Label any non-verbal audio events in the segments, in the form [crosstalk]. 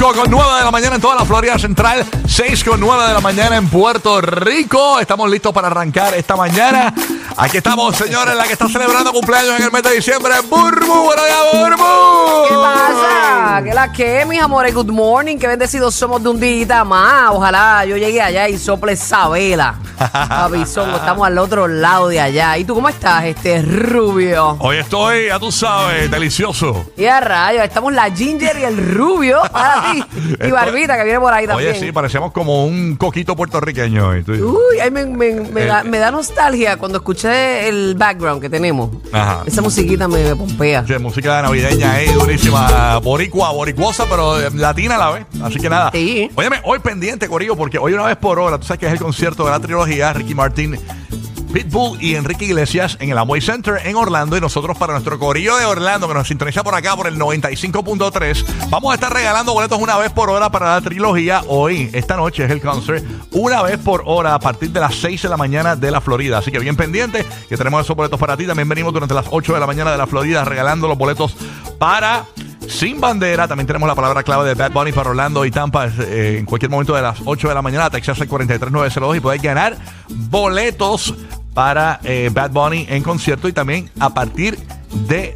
con 9 de la mañana en toda la Florida Central, 6 con 9 de la mañana en Puerto Rico. Estamos listos para arrancar esta mañana. Aquí estamos, señores, la que está celebrando cumpleaños en el mes de diciembre, Burbu. Buenos días, Burbu. ¿Qué pasa? ¿Qué la que, mis amores? Good morning. Qué bendecidos somos de un día más. Ojalá yo llegue allá y sople esa vela. Abisongo, estamos al otro lado de allá. ¿Y tú cómo estás, este rubio? Hoy estoy, ya tú sabes, delicioso. Y a rayos, estamos la Ginger y el rubio para ti. [laughs] Y Barbita, que viene por ahí también. Oye, sí, como un coquito puertorriqueño. hoy. Tú- Uy, ay, me, me- me da, Eh, me da nostalgia cuando escuché el background que tenemos. Ajá. Esa musiquita me, pompea. Sí, música navideña ahí, durísima. Boricua, boricuosa, pero eh, latina a la vez. Así que nada. Sí. Óyeme, hoy pendiente, Corillo, porque hoy una vez por hora, tú sabes que es el concierto de la trilogía Ricky Martin. Pitbull y Enrique Iglesias en el Amway Center en Orlando y nosotros para nuestro corillo de Orlando que nos sintoniza por acá por el 95.3 vamos a estar regalando boletos una vez por hora para la trilogía. Hoy, esta noche es el concert una vez por hora a partir de las 6 de la mañana de la Florida. Así que bien pendiente que tenemos esos boletos para ti. También venimos durante las 8 de la mañana de la Florida regalando los boletos para sin bandera, también tenemos la palabra clave de Bad Bunny para Orlando y Tampa eh, en cualquier momento de las 8 de la mañana, Texas al 43902 y podéis ganar boletos para eh, Bad Bunny en concierto y también a partir de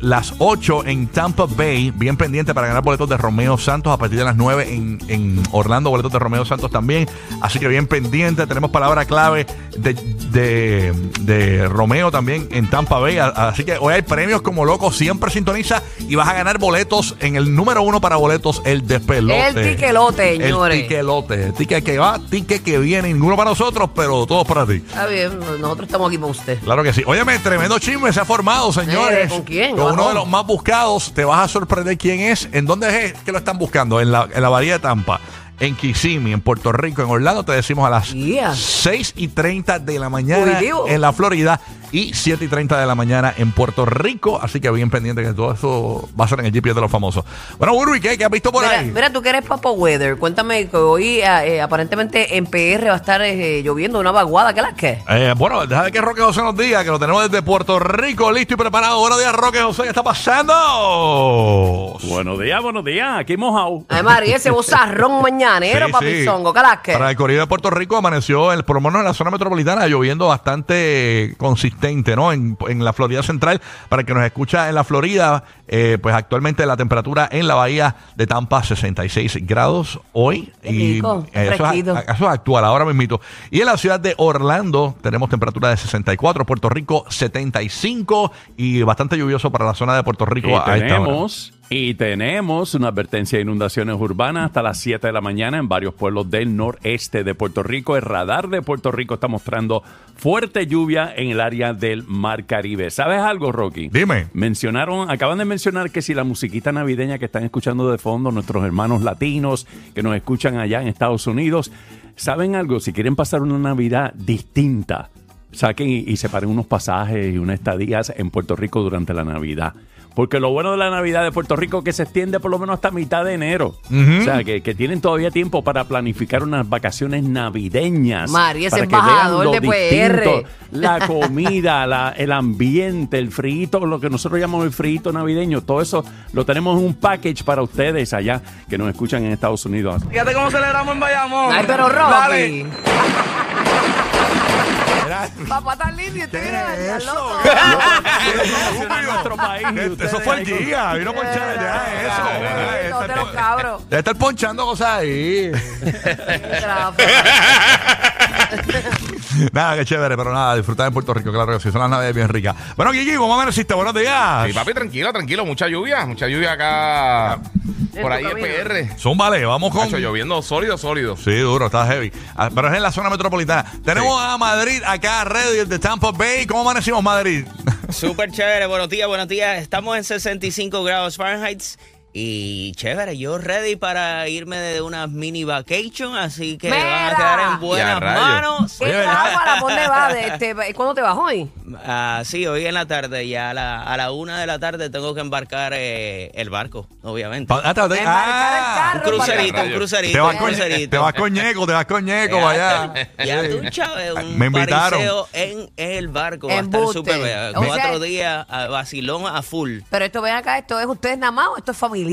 las 8 en Tampa Bay, bien pendiente para ganar boletos de Romeo Santos a partir de las 9 en, en Orlando, boletos de Romeo Santos también, así que bien pendiente, tenemos palabra clave de, de, de Romeo también en Tampa Bay, así que hoy hay premios como loco, siempre sintoniza y vas a ganar boletos en el número uno para boletos, el despelote. El tiquelote, señores. El tiquelote, el ticket que va, ticket que viene, ninguno para nosotros, pero todos para ti. Está bien, nosotros estamos aquí para usted. Claro que sí. Óyeme, tremendo chisme se ha formado, señores. Eh, ¿con quién? Con uno de los más buscados. Te vas a sorprender quién es. ¿En dónde es que lo están buscando? En la, en la Bahía de Tampa. En Kissimmee, en Puerto Rico, en Orlando, te decimos a las Yeah. 6 y 30 de la mañana en la Florida y 7 y 30 de la mañana en Puerto Rico. Así que bien pendiente que todo eso va a ser en el GPS de los famosos. Bueno, Burby, ¿qué, ¿Qué has visto por Mira, ahí? mira, tú que eres Papa Weather, cuéntame que hoy eh, eh, aparentemente en PR va a estar eh, lloviendo una vaguada. ¿Qué la que? Eh, bueno, deja de que Roque José nos diga que lo tenemos desde Puerto Rico listo y preparado. Buenos días, Roque José. ¿Qué está pasando? Buenos días, buenos días. Aquí mojado. Ay, María, ese bozarrón mañanero, Sí, papizongo. sí. ¿Qué la que? Para el Corrido de Puerto Rico amaneció, el, por lo menos en la zona metropolitana, lloviendo bastante consistente, ¿no? En, en la Florida Central. Para el que nos escucha en la Florida, eh, pues actualmente la temperatura en la bahía de Tampa, 66 grados hoy. Qué rico, eh, eso, es, eso es actual, ahora mismo. Y en la ciudad de Orlando tenemos temperatura de 64, Puerto Rico 75 y bastante lluvioso para la zona de Puerto Rico Y a esta hora. tenemos, y tenemos una advertencia de inundaciones urbanas hasta las 7 de la mañana en varios pueblos del noreste de Puerto Rico. El radar de Puerto Rico está mostrando fuerte lluvia en el área del Mar Caribe. ¿Sabes algo, Rocky? Dime. Mencionaron, acaban de mencionar que si la musiquita navideña que están escuchando de fondo, nuestros hermanos latinos que nos escuchan allá en Estados Unidos, ¿saben algo? Si quieren pasar una Navidad distinta, saquen y, y separen unos pasajes y unas estadías en Puerto Rico durante la Navidad. Porque lo bueno de la Navidad de Puerto Rico es que se extiende por lo menos hasta mitad de enero. O sea, que, que tienen todavía tiempo para planificar unas vacaciones navideñas. María, ese para que vean embajador lo de PR. distinto, la [laughs] comida, la- el ambiente, el frito, lo que nosotros llamamos el frito navideño, todo eso lo tenemos en un package para ustedes allá que nos escuchan en Estados Unidos. Fíjate cómo celebramos en Bayamón. Ay, pero Dale. Rocky. [laughs] [laughs] Papá tan lindo y usted ¿Qué es está eso? loco. [laughs] en [laughs] nuestro país. y Eso ustedes fue el ahí con- día, vino a ponchar ya eso. Los cabros. Debe estar ponchando cosas ahí. nada, qué chévere, pero nada, disfrutar en Puerto Rico, claro que sí, son las navidades bien ricas. Bueno, Gigi, ¿cómo amaneciste? Buenos días. Sí, papi, tranquilo, tranquilo. Mucha lluvia, mucha lluvia acá. Por ahí camino. PR. Son vale, vamos con. Cacho, lloviendo sólido, sólido. Sí, duro, está heavy. Ah, Pero es en la zona metropolitana. Tenemos a Madrid acá, ready de Tampa Bay. ¿Cómo amanecimos, Madrid? Súper chévere, buenos días, buenos días. Estamos en 65 grados Fahrenheit y chévere, yo ready para irme de unas mini vacation, así que Mira. van a quedar en buenas manos. ¿Qué para dónde va? De este, ¿Cuándo te vas hoy? Ah, sí, hoy en la tarde, ya a la, a la una de la tarde tengo que embarcar eh, el barco, obviamente. Pa- ah, te- Embarcar el ah, Un carro. crucerito, un crucerito, te vas un con, crucerito. te vas con Ñeco, te vas con Ñeco, vaya. Ya tú, Chávez, un Me invitaron. pariseo en el barco. Va a estar sea- Cuatro días, a vacilón a full. Pero esto ven acá, esto es ustedes nada más o esto es familiar.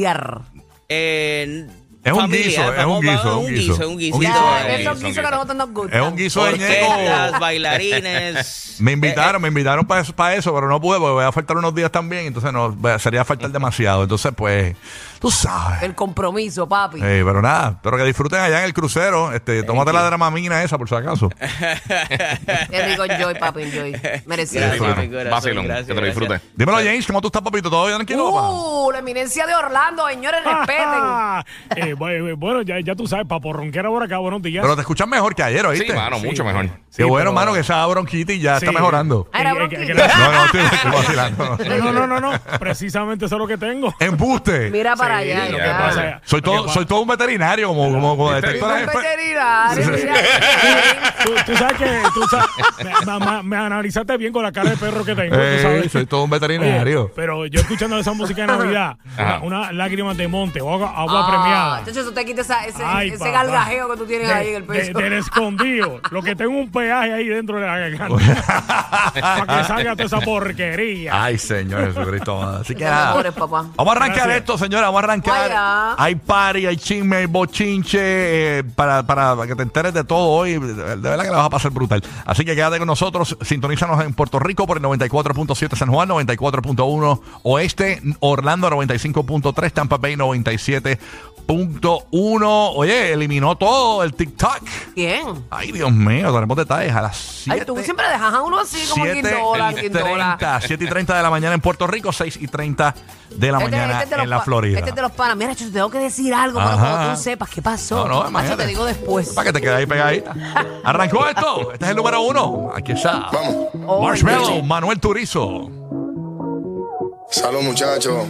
Eh, Es un guiso, es un guiso, es un guiso. un guiso, Un un guiso eh, Esos guisos que a nosotros nos gustan. Es un guiso de ñeco. bailarines. [laughs] Me invitaron, me invitaron para eso, para eso, pero no pude porque voy a faltar unos días también, entonces no, sería faltar demasiado. Entonces, pues, tú sabes. El compromiso, papi. Eh, pero nada, pero que disfruten allá en el crucero. Este, tómate la dramamina esa, por si acaso. [laughs] Qué rico enjoy, papi, enjoy. Merecido. Vacilón, gracias, que te lo disfrutes. Dímelo, James, ¿cómo tú estás, papito? ¿Todo bien tranquilo, papá? Uh, la eminencia de Orlando, señores, [laughs] respeten. Eh, bu- bueno, ya, ya tú sabes, papo ronquera por acá, buenos días. Pero te escuchas mejor que ayer, ¿oíste? Sí, mano, mucho mejor. Qué Sí, bueno, pero- mano, que esa bronquitis ya está mejorando. Era Eh, eh, No, no, estoy, estoy vacilando. [laughs] No, no, no, no, precisamente eso es lo que tengo. Embuste. Mira para Sí, allá. lo ya. que pasa- Soy todo, soy todo un veterinario, como, como, como detector Un veterinario, mira. Tú, tú sabes que tú sabes, me, me- me analizaste bien con la cara de perro que tengo, tú Ey, sabes. soy todo un Oye, veterinario. pero yo escuchando esa música de Navidad, una, una lágrima de monte, agua, agua Ah, premiada. Entonces eso te quita esa- ese, Ay, ese papá. galgajeo que tú tienes De- ahí en el de- pecho. del escondido. Lo que tengo un peaje ahí dentro de la garganta. [laughs] para que salga toda esa porquería. Ay, Señor Jesucristo. Así que nada. papá. Vamos a arrancar Gracias. esto, señora. Vamos a arrancar. Vaya. Hay party, hay chisme, hay bochinche. eh, para, para que te enteres de todo hoy. De de verdad que la vas a pasar brutal. Así que quédate con nosotros. Sintonízanos en Puerto Rico por el 94.7 San Juan, 94.1 Oeste, Orlando 95.3, Tampa Bay 97.1. Oye, eliminó todo el TikTok. ¿Quién? Ay, Dios mío, tenemos detalles a las 7. Ay, tú siempre dejas a uno así como 7 quindola, y quindola. 30, 7 y 30 de la mañana en Puerto Rico, 6 y 30 de la Este- mañana este es de en la Florida. Este es de los panas. Mira, yo te tengo que decir algo, pero Ajá. cuando tú sepas qué pasó. No, no, imagínate. te digo después. Para que te quedes ahí pegadita. Arrancó esto. Este es el número uno. Aquí está. Oh, Marshmallow, Manuel Turizo. Salud, muchachos.